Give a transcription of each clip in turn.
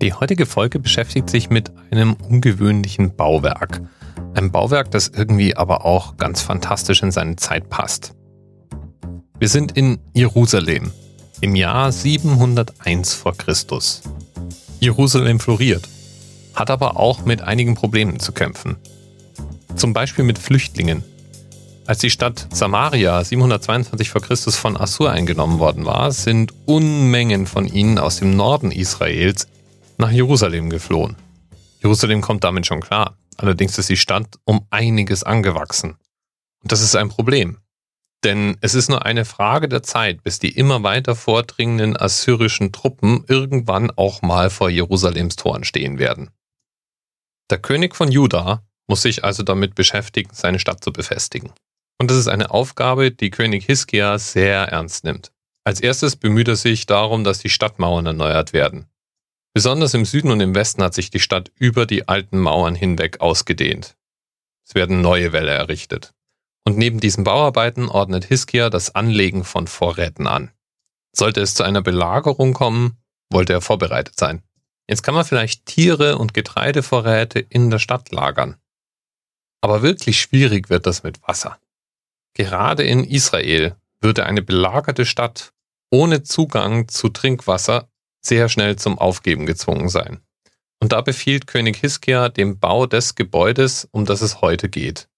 Die heutige Folge beschäftigt sich mit einem ungewöhnlichen Bauwerk. Ein Bauwerk, das irgendwie aber auch ganz fantastisch in seine Zeit passt. Wir sind in Jerusalem im Jahr 701 vor Christus. Jerusalem floriert, hat aber auch mit einigen Problemen zu kämpfen. Zum Beispiel mit Flüchtlingen. Als die Stadt Samaria 722 vor Christus von Assur eingenommen worden war, sind Unmengen von ihnen aus dem Norden Israels nach Jerusalem geflohen. Jerusalem kommt damit schon klar. Allerdings ist die Stadt um einiges angewachsen. Und das ist ein Problem. Denn es ist nur eine Frage der Zeit, bis die immer weiter vordringenden assyrischen Truppen irgendwann auch mal vor Jerusalems Toren stehen werden. Der König von Juda muss sich also damit beschäftigen, seine Stadt zu befestigen. Und das ist eine Aufgabe, die König Hiskia sehr ernst nimmt. Als erstes bemüht er sich darum, dass die Stadtmauern erneuert werden. Besonders im Süden und im Westen hat sich die Stadt über die alten Mauern hinweg ausgedehnt. Es werden neue Wälle errichtet. Und neben diesen Bauarbeiten ordnet Hiskia das Anlegen von Vorräten an. Sollte es zu einer Belagerung kommen, wollte er vorbereitet sein. Jetzt kann man vielleicht Tiere und Getreidevorräte in der Stadt lagern. Aber wirklich schwierig wird das mit Wasser. Gerade in Israel würde eine belagerte Stadt ohne Zugang zu Trinkwasser sehr schnell zum Aufgeben gezwungen sein. Und da befiehlt König Hiskia den Bau des Gebäudes, um das es heute geht,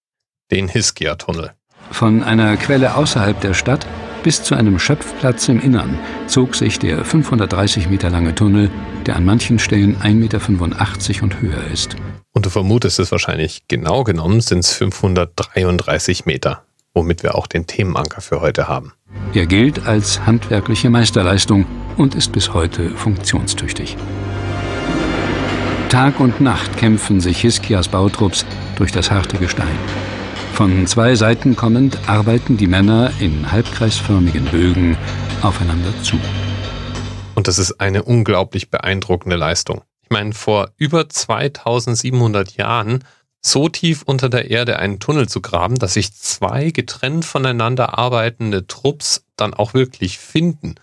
den Hiskia-Tunnel. Von einer Quelle außerhalb der Stadt bis zu einem Schöpfplatz im Innern zog sich der 530 Meter lange Tunnel, der an manchen Stellen 1,85 Meter und höher ist. Und du vermutest es wahrscheinlich, genau genommen sind es 533 Meter, womit wir auch den Themenanker für heute haben. Er gilt als handwerkliche Meisterleistung und ist bis heute funktionstüchtig. Tag und Nacht kämpfen sich Hiskias Bautrupps durch das harte Gestein. Von zwei Seiten kommend arbeiten die Männer in halbkreisförmigen Bögen aufeinander zu. Und das ist eine unglaublich beeindruckende Leistung. Ich meine, vor über 2700 Jahren so tief unter der Erde einen Tunnel zu graben, dass sich zwei getrennt voneinander arbeitende Trupps dann auch wirklich finden.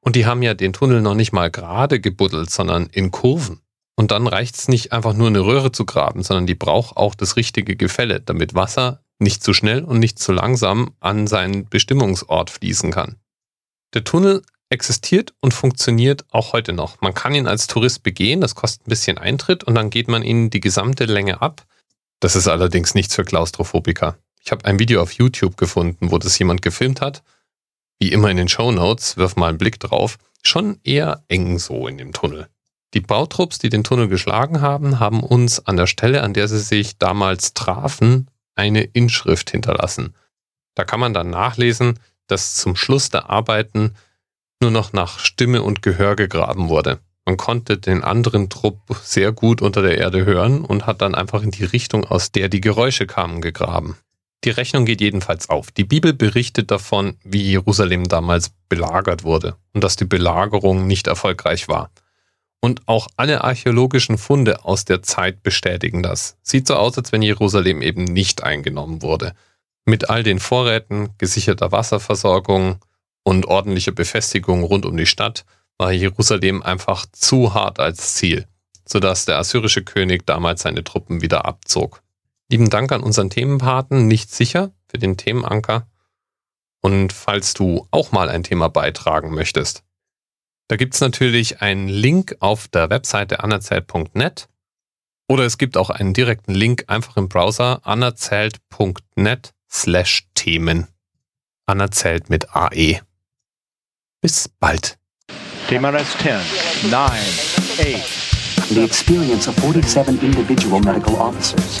Und die haben ja den Tunnel noch nicht mal gerade gebuddelt, sondern in Kurven. Und dann reicht es nicht einfach nur eine Röhre zu graben, sondern die braucht auch das richtige Gefälle, damit Wasser nicht zu schnell und nicht zu langsam an seinen Bestimmungsort fließen kann. Der Tunnel existiert und funktioniert auch heute noch. Man kann ihn als Tourist begehen, das kostet ein bisschen Eintritt und dann geht man ihn die gesamte Länge ab. Das ist allerdings nichts für Klaustrophobiker. Ich habe ein Video auf YouTube gefunden, wo das jemand gefilmt hat wie immer in den Show Notes, wirf mal einen Blick drauf, schon eher eng so in dem Tunnel. Die Bautrupps, die den Tunnel geschlagen haben, haben uns an der Stelle, an der sie sich damals trafen, eine Inschrift hinterlassen. Da kann man dann nachlesen, dass zum Schluss der Arbeiten nur noch nach Stimme und Gehör gegraben wurde. Man konnte den anderen Trupp sehr gut unter der Erde hören und hat dann einfach in die Richtung, aus der die Geräusche kamen, gegraben. Die Rechnung geht jedenfalls auf. Die Bibel berichtet davon, wie Jerusalem damals belagert wurde und dass die Belagerung nicht erfolgreich war. Und auch alle archäologischen Funde aus der Zeit bestätigen das. Sieht so aus, als wenn Jerusalem eben nicht eingenommen wurde. Mit all den Vorräten, gesicherter Wasserversorgung und ordentlicher Befestigung rund um die Stadt war Jerusalem einfach zu hart als Ziel, sodass der assyrische König damals seine Truppen wieder abzog. Lieben Dank an unseren Themenpaten, nicht sicher, für den Themenanker. Und falls du auch mal ein Thema beitragen möchtest, da gibt es natürlich einen Link auf der Webseite anerzählt.net oder es gibt auch einen direkten Link einfach im Browser anerzählt.net slash Themen. Anerzählt mit AE. Bis bald. Thema Rest 10, 9, 8. The experience of 47 individual medical officers